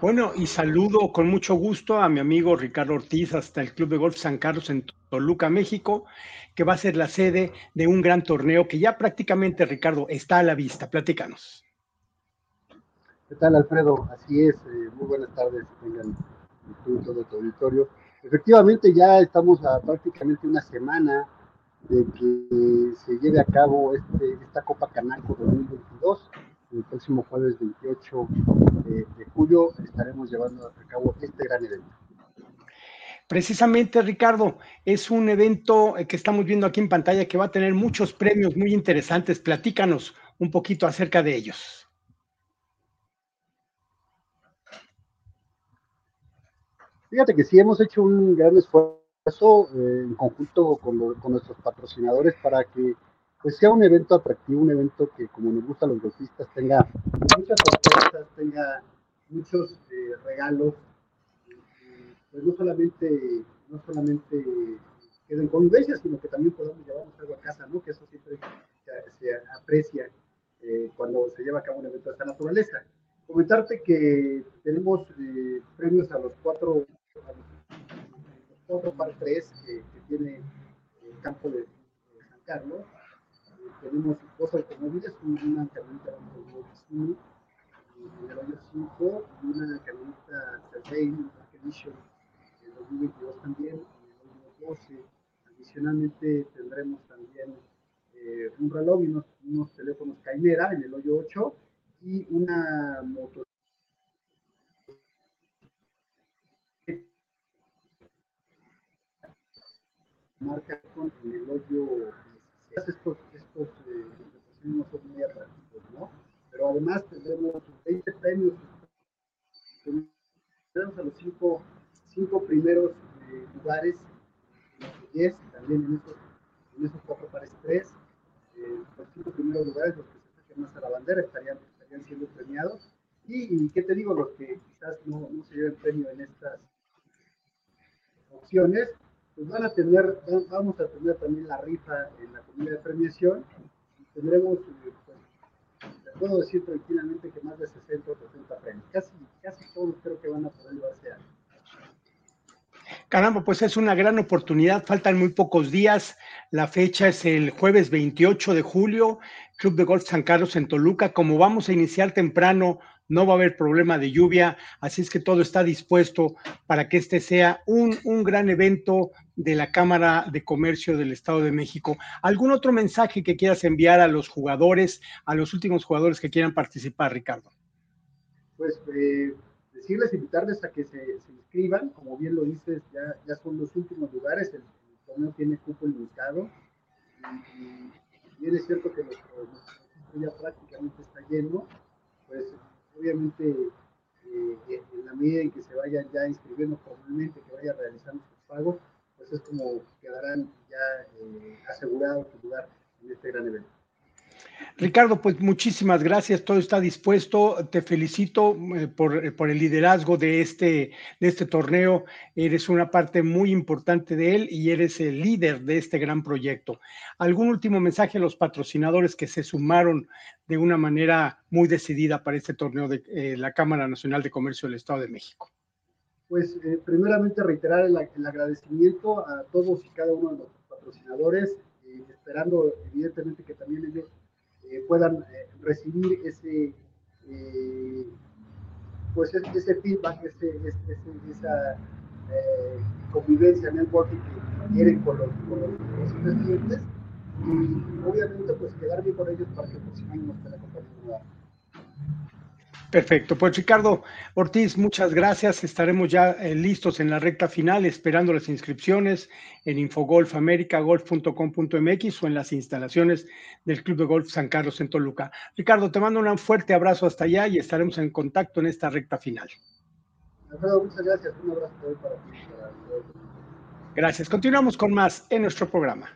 Bueno, y saludo con mucho gusto a mi amigo Ricardo Ortiz hasta el Club de Golf San Carlos en Toluca, México, que va a ser la sede de un gran torneo que ya prácticamente, Ricardo, está a la vista. Platícanos. ¿Qué tal, Alfredo? Así es, eh, muy buenas tardes, tengan todo tu auditorio. Efectivamente, ya estamos a prácticamente una semana de que se lleve a cabo este, esta Copa Canaco 2022 el próximo jueves 28 de, julio estaremos llevando a cabo este gran evento. Precisamente, Ricardo, es un evento que estamos viendo aquí en pantalla que va a tener muchos premios muy interesantes. Platícanos un poquito acerca de ellos. Fíjate que sí hemos hecho un gran esfuerzo eh, en conjunto con, con nuestros patrocinadores para que pues sea un evento atractivo, un evento que como nos gusta a los golfistas tenga muchas sorpresas, tenga muchos eh, regalos, pues no solamente, no solamente queden convivencias, sino que también podamos llevarnos algo a casa, ¿no? Que eso siempre se, aprecia eh, cuando se lleva a cabo un evento de esta naturaleza. Comentarte que tenemos eh, premios a los cuatro, a los, cuatro par tres que, tiene el campo de San Carlos tenemos dos automóviles, una camioneta Lamborghini en el año 5 y una camioneta Cervey Dark Edition en 2022 también, en el año 12. Adicionalmente tendremos también eh, un reloj y unos, unos, teléfonos Caimera en el hoyo 8 y una moto marca con el hoyo estos, estos eh, no son muy atractivos, ¿no? Pero además tendremos 20 premios. A los cinco, cinco primeros eh, lugares, los 10, también en esos, en esos cuatro pares 3. Eh, los cinco primeros lugares, los que se acerquen más a la bandera, estarían, estarían siendo premiados. Y, y, qué te digo, los que quizás no, no se lleven premio en estas opciones, pues van a tener, vamos a tener también la rifa en la comida de premiación. Tendremos, eh, pues, puedo decir tranquilamente que más de 60 o 70 premios. Casi, casi todos creo que van a poder llevarse a. Caramba, pues es una gran oportunidad. Faltan muy pocos días. La fecha es el jueves 28 de julio, Club de Golf San Carlos en Toluca. Como vamos a iniciar temprano, no va a haber problema de lluvia, así es que todo está dispuesto para que este sea un, un, gran evento de la Cámara de Comercio del Estado de México. ¿Algún otro mensaje que quieras enviar a los jugadores, a los últimos jugadores que quieran participar, Ricardo? Pues eh, decirles, invitarles a que se, se, inscriban, como bien lo dices, ya, ya son los últimos lugares, el, torneo tiene cupo limitado. Y, y, y, es cierto que nuestro, nuestro ya prácticamente está lleno, pues obviamente eh, en la medida en que se vayan ya inscribiendo formalmente, que vayan realizando sus pagos, pues es como quedarán ya eh, asegurados su lugar en este gran evento. Ricardo, pues muchísimas gracias, todo está dispuesto. Te felicito eh, por, eh, por, el liderazgo de este, de este torneo. Eres una parte muy importante de él y eres el líder de este gran proyecto. ¿Algún último mensaje a los patrocinadores que se sumaron de una manera muy decidida para este torneo de eh, la Cámara Nacional de Comercio del Estado de México? Pues primeramente reiterar el, agradecimiento a todos y cada uno de los patrocinadores, esperando evidentemente que también ellos eh, puedan eh, recibir ese, eh, pues ese, feedback, ese, esa convivencia networking que quieren con los, con los, clientes. Y obviamente pues quedar bien con ellos para que el próximo año nos estén acompañando Perfecto, pues Ricardo Ortiz, muchas gracias. Estaremos ya eh, listos en la recta final, esperando las inscripciones en infogolfamericagolf.com.mx o en las instalaciones del Club de Golf San Carlos en Toluca. Ricardo, te mando un fuerte abrazo hasta allá y estaremos en contacto en esta recta final. Alfredo, muchas gracias. Un abrazo para ti. Gracias. Continuamos con más en nuestro programa.